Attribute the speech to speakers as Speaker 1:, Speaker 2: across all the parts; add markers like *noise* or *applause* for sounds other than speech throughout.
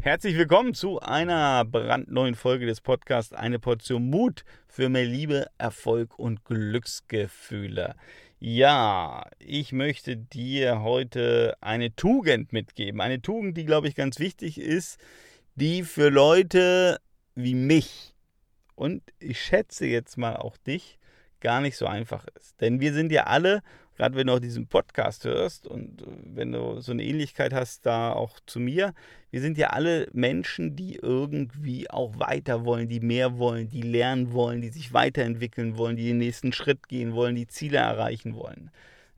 Speaker 1: Herzlich willkommen zu einer brandneuen Folge des Podcasts Eine Portion Mut für mehr Liebe, Erfolg und Glücksgefühle. Ja, ich möchte dir heute eine Tugend mitgeben. Eine Tugend, die, glaube ich, ganz wichtig ist, die für Leute wie mich und ich schätze jetzt mal auch dich gar nicht so einfach ist. Denn wir sind ja alle gerade wenn du auch diesen Podcast hörst und äh, wenn du so eine Ähnlichkeit hast da auch zu mir, wir sind ja alle Menschen, die irgendwie auch weiter wollen, die mehr wollen, die lernen wollen, die sich weiterentwickeln wollen, die den nächsten Schritt gehen wollen, die Ziele erreichen wollen.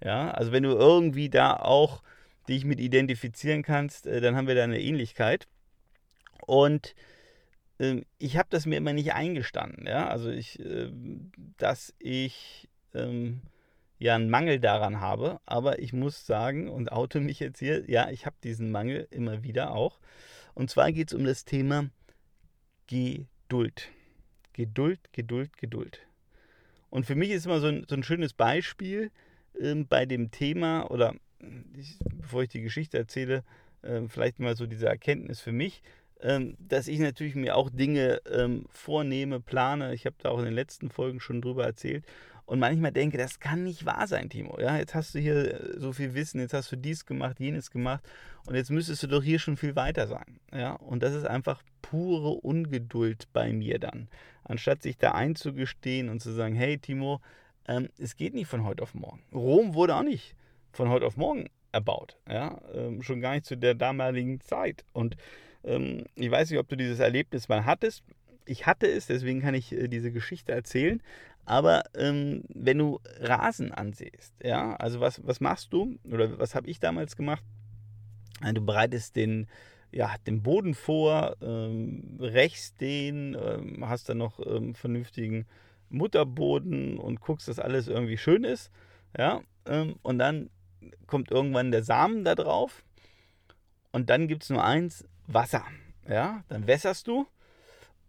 Speaker 1: Ja, also wenn du irgendwie da auch dich mit identifizieren kannst, äh, dann haben wir da eine Ähnlichkeit. Und ich habe das mir immer nicht eingestanden, ja, also ich, äh, dass ich ähm, ja einen Mangel daran habe, aber ich muss sagen und oute mich jetzt hier, ja, ich habe diesen Mangel immer wieder auch. Und zwar geht es um das Thema Geduld. Geduld, Geduld, Geduld. Und für mich ist immer so ein, so ein schönes Beispiel ähm, bei dem Thema, oder ich, bevor ich die Geschichte erzähle, äh, vielleicht mal so diese Erkenntnis für mich, ähm, dass ich natürlich mir auch Dinge ähm, vornehme, plane. Ich habe da auch in den letzten Folgen schon drüber erzählt und manchmal denke, das kann nicht wahr sein, Timo. Ja, jetzt hast du hier äh, so viel Wissen, jetzt hast du dies gemacht, jenes gemacht und jetzt müsstest du doch hier schon viel weiter sein. Ja, und das ist einfach pure Ungeduld bei mir dann. Anstatt sich da einzugestehen und zu sagen, hey Timo, ähm, es geht nicht von heute auf morgen. Rom wurde auch nicht von heute auf morgen erbaut. Ja, ähm, schon gar nicht zu der damaligen Zeit. Und ähm, ich weiß nicht, ob du dieses Erlebnis mal hattest. Ich hatte es, deswegen kann ich äh, diese Geschichte erzählen. Aber ähm, wenn du Rasen ansiehst, ja, also was, was machst du oder was habe ich damals gemacht? Du bereitest den, ja, den Boden vor, ähm, rächst den, ähm, hast dann noch ähm, vernünftigen Mutterboden und guckst, dass alles irgendwie schön ist, ja, ähm, und dann kommt irgendwann der Samen da drauf und dann gibt es nur eins, Wasser, ja, dann wässerst du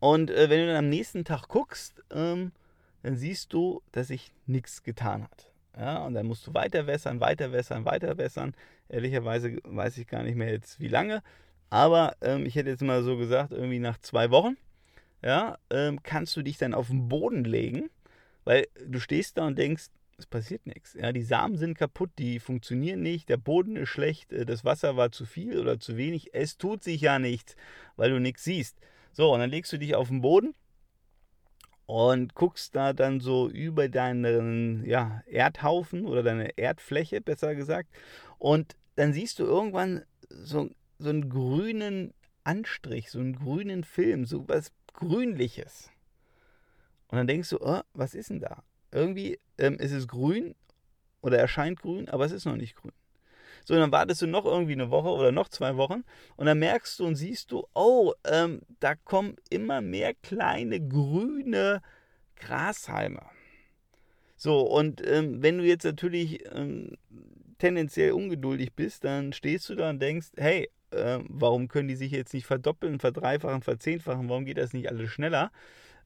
Speaker 1: und äh, wenn du dann am nächsten Tag guckst, ähm, dann siehst du, dass sich nichts getan hat. Ja, und dann musst du weiter wässern, weiter wässern, weiter wässern. Ehrlicherweise weiß ich gar nicht mehr jetzt wie lange. Aber ähm, ich hätte jetzt mal so gesagt, irgendwie nach zwei Wochen, ja, ähm, kannst du dich dann auf den Boden legen, weil du stehst da und denkst, es passiert nichts. Ja, die Samen sind kaputt, die funktionieren nicht, der Boden ist schlecht, äh, das Wasser war zu viel oder zu wenig. Es tut sich ja nichts, weil du nichts siehst. So, und dann legst du dich auf den Boden und guckst da dann so über deinen ja, Erdhaufen oder deine Erdfläche, besser gesagt. Und dann siehst du irgendwann so, so einen grünen Anstrich, so einen grünen Film, so was Grünliches. Und dann denkst du, oh, was ist denn da? Irgendwie ähm, ist es grün oder erscheint grün, aber es ist noch nicht grün. So, dann wartest du noch irgendwie eine Woche oder noch zwei Wochen und dann merkst du und siehst du, oh, ähm, da kommen immer mehr kleine grüne Grashalme. So, und ähm, wenn du jetzt natürlich ähm, tendenziell ungeduldig bist, dann stehst du da und denkst, hey, äh, warum können die sich jetzt nicht verdoppeln, verdreifachen, verzehnfachen, warum geht das nicht alles schneller?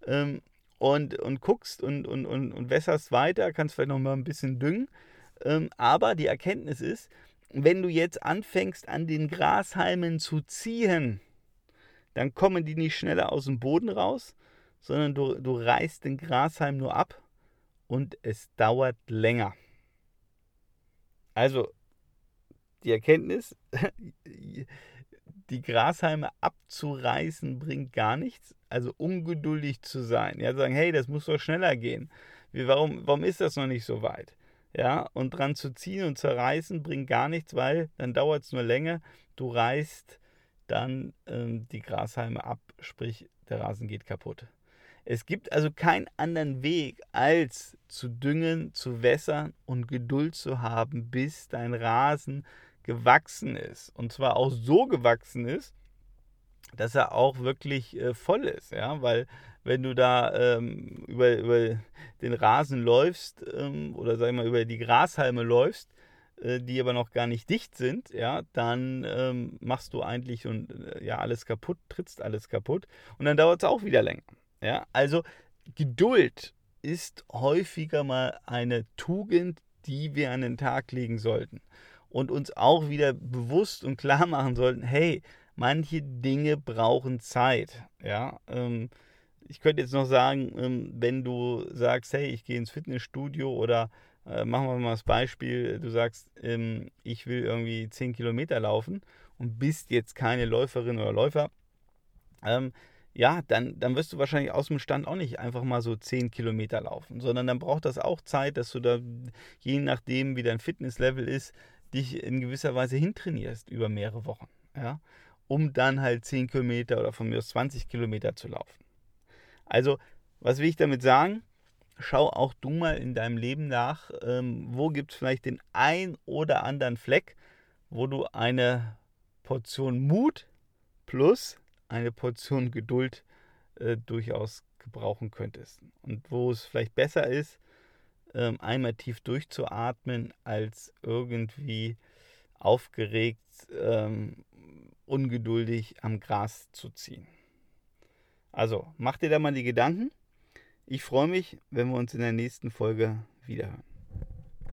Speaker 1: Ähm, und, und guckst und, und, und, und wässerst weiter, kannst vielleicht noch mal ein bisschen düngen. Ähm, aber die Erkenntnis ist, wenn du jetzt anfängst an den Grashalmen zu ziehen, dann kommen die nicht schneller aus dem Boden raus, sondern du, du reißt den Grashalm nur ab und es dauert länger. Also die Erkenntnis, *laughs* die Grashalme abzureißen bringt gar nichts. Also ungeduldig zu sein. Ja, sagen, hey, das muss doch schneller gehen. Wie, warum, warum ist das noch nicht so weit? ja, und dran zu ziehen und zu reißen bringt gar nichts, weil dann dauert es nur länger. Du reißt dann ähm, die Grashalme ab, sprich der Rasen geht kaputt. Es gibt also keinen anderen Weg, als zu düngen, zu wässern und Geduld zu haben, bis dein Rasen gewachsen ist. Und zwar auch so gewachsen ist, dass er auch wirklich äh, voll ist, ja, weil wenn du da ähm, über, über den Rasen läufst ähm, oder sag ich mal über die Grashalme läufst, äh, die aber noch gar nicht dicht sind, ja, dann ähm, machst du eigentlich und äh, ja alles kaputt, trittst alles kaputt und dann dauert es auch wieder länger. Ja, also Geduld ist häufiger mal eine Tugend, die wir an den Tag legen sollten und uns auch wieder bewusst und klar machen sollten, hey, manche Dinge brauchen Zeit. Ja, ähm, ich könnte jetzt noch sagen, ähm, wenn du sagst, hey, ich gehe ins Fitnessstudio oder äh, machen wir mal das Beispiel, du sagst, ähm, ich will irgendwie 10 Kilometer laufen und bist jetzt keine Läuferin oder Läufer, ähm, ja, dann, dann wirst du wahrscheinlich aus dem Stand auch nicht einfach mal so 10 Kilometer laufen, sondern dann braucht das auch Zeit, dass du da, je nachdem, wie dein Fitnesslevel ist, dich in gewisser Weise hintrainierst über mehrere Wochen, ja, um dann halt 10 Kilometer oder von mir aus 20 Kilometer zu laufen. Also, was will ich damit sagen? Schau auch du mal in deinem Leben nach, ähm, wo gibt es vielleicht den ein oder anderen Fleck, wo du eine Portion Mut plus eine Portion Geduld äh, durchaus gebrauchen könntest. Und wo es vielleicht besser ist, ähm, einmal tief durchzuatmen, als irgendwie aufgeregt, ähm, ungeduldig am Gras zu ziehen. Also, mach dir da mal die Gedanken. Ich freue mich, wenn wir uns in der nächsten Folge wiederhören.